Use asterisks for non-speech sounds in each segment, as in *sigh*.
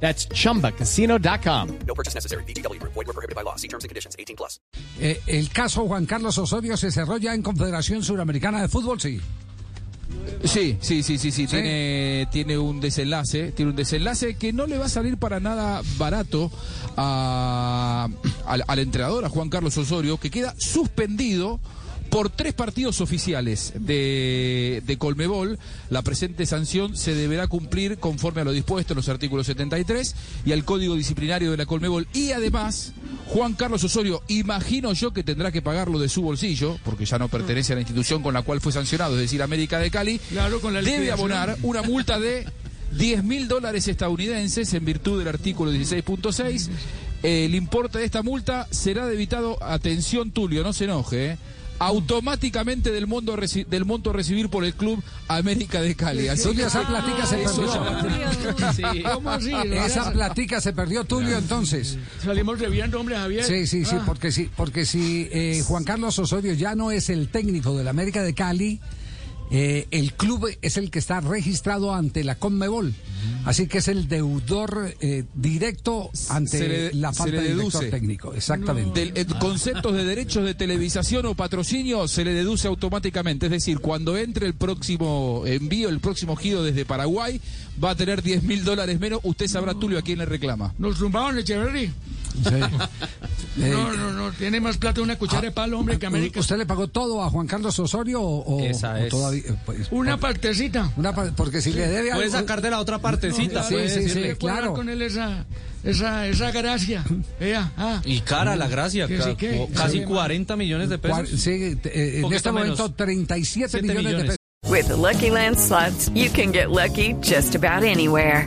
That's chumbacasino.com. No purchase necessary. BGW. Void were prohibited by law. See terms and conditions. 18 plus. Eh, el caso Juan Carlos Osorio se cerró ya en Confederación Suramericana de Fútbol, sí. Sí, sí, sí, sí, sí, Tiene, tiene un desenlace, tiene un desenlace que no le va a salir para nada barato a- al, al entrenador, a Juan Carlos Osorio, que queda suspendido por tres partidos oficiales de, de Colmebol. La presente sanción se deberá cumplir conforme a lo dispuesto en los artículos 73 y al Código Disciplinario de la Colmebol. Y además, Juan Carlos Osorio, imagino yo que tendrá que pagarlo de su bolsillo, porque ya no pertenece a la institución con la cual fue sancionado, es decir, América de Cali, Claro, con la debe abonar una multa de 10 mil dólares estadounidenses en virtud del artículo 16.6. El importe de esta multa será debitado, atención Tulio, no se enoje, ¿eh? Automáticamente del, reci- del monto recibir por el club América de Cali. Así Tulio, que- esa platica se perdió. ya- Sí. ¿Cómo así? Esa platica se perdió, Tulio, entonces. Salimos reviendo, hombre, Javier. Sí, sí, sí, Ah, porque sí, porque si eh, Juan Carlos Osorio ya no es el técnico del América de Cali, eh, el club es el que está registrado ante la Conmebol. Así que es el deudor eh, directo ante le- la falta de director deduce. técnico. Exactamente. Del, eh, conceptos de derechos de televisación o patrocinio se le deduce automáticamente. Es decir, cuando entre el próximo envío, el próximo giro desde Paraguay, va a tener 10 mil dólares menos. Usted sabrá, Tulio, a quién le reclama. Nos tumbaron Echeverry. Sí. *laughs* Eh, No, no, no. Tiene más plata una cuchara de palo, hombre, que América. ¿Usted le pagó todo a Juan Carlos Osorio o, o- Esa o es. todavía? eh, pues, Una partecita. una pa- porque si le debe Puede algo- sacar de la otra partecita. Sí, puede sí, sí. Puedo claro. con él esa, esa, esa gracia. Vea, ah. Y cara la gracia. Que ca- sí que- o casi sí, 40 millones de pesos. sí, eh, en Poquito este momento menos. 37 Siete millones, de millones. pesos. With the Lucky Land slots, you can get lucky just about anywhere.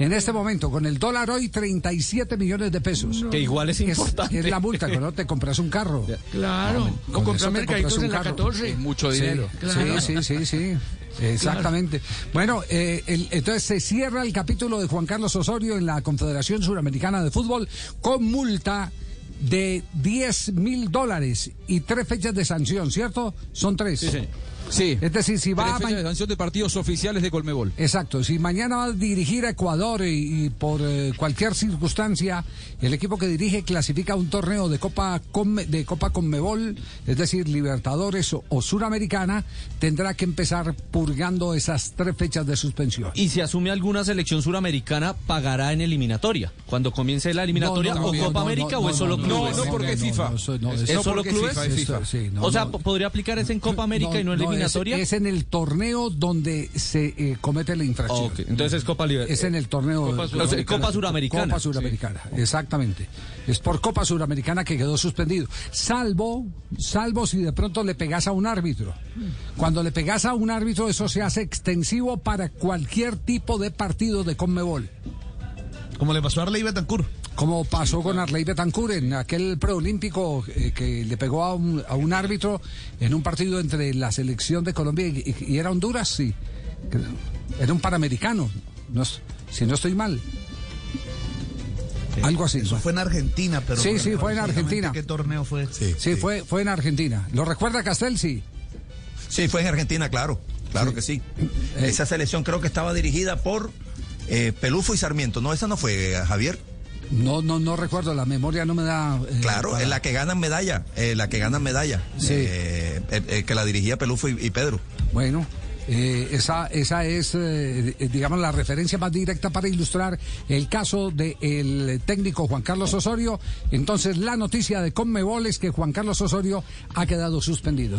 En este momento, con el dólar hoy, 37 millones de pesos. Que igual es Es, importante. es la multa, cuando te compras un carro. Claro. con O comprar eso te mercaditos compras un en la carro. 14. Es mucho Sí, dinero. Claro. sí, sí, sí, sí. Exactamente. Bueno, eh, el- entonces se cierra el capítulo de Juan Carlos Osorio en la Confederación Suramericana de Fútbol con multa de 10 mil dólares y tres fechas de sanción, ¿cierto? Son tres. Sí. Es decir, si va Tres a... de sanción de partidos oficiales de Colmebol. Exacto, si mañana va a dirigir a Ecuador y, y por eh, cualquier circunstancia el equipo que dirige clasifica a un torneo de Copa Conme- de Copa Conmebol, es decir, Libertadores o, o Suramericana, tendrá que empezar purgando esas tres fechas de suspensión. Y si asume alguna selección suramericana, pagará en eliminatoria. Cuando comience la eliminatoria, No, no, o no, Copa no, América, no, o es solo no, clubes. No, no, porque es FIFA. eso no, ¿Es eso- ¿Es solo clubes? FIFA, es FIFA. Esto, sí, no, o sea, no. ¿podría aplicar ese en Copa América y no en es- eliminatoria? Es, en el torneo donde se eh, comete la infracción. Entonces es Copa Libertadores. Es en el torneo. Copa Suramericana. Copa Suramericana. Copa Suramericana, exactamente. Es por Copa Suramericana que quedó suspendido. Salvo, salvo si de pronto le pegas a un árbitro. Cuando le pegas a un árbitro, eso se hace extensivo para cualquier tipo de partido de Conmebol. Como le pasó a Arley Betancourt. Como pasó con Arley Betancourt en aquel preolímpico eh, que le pegó a un, a un árbitro en un partido entre la selección de Colombia y, y era Honduras, sí. Era un panamericano, no si no estoy mal. Algo así. Eso fue en Argentina, pero. Sí, sí, fue en Argentina. ¿Qué torneo fue? Sí, Sí, fue, fue en Argentina. ¿Lo recuerda Castel? Sí. Sí, fue en Argentina, claro. Claro que sí. Esa selección creo que estaba dirigida por eh, Pelufo y Sarmiento. No, esa no fue, Javier. No, no, no recuerdo, la memoria no me da. eh, Claro, para- es la que ganan medalla. eh, la que ganan medalla. Sí. Eh, que la dirigía Pelufo y, y Pedro. Bueno, esa, esa es, digamos, la referencia más directa para ilustrar el caso del técnico Juan Carlos Osorio. Entonces, la noticia de Conmebol es que Juan Carlos Osorio ha quedado suspendido.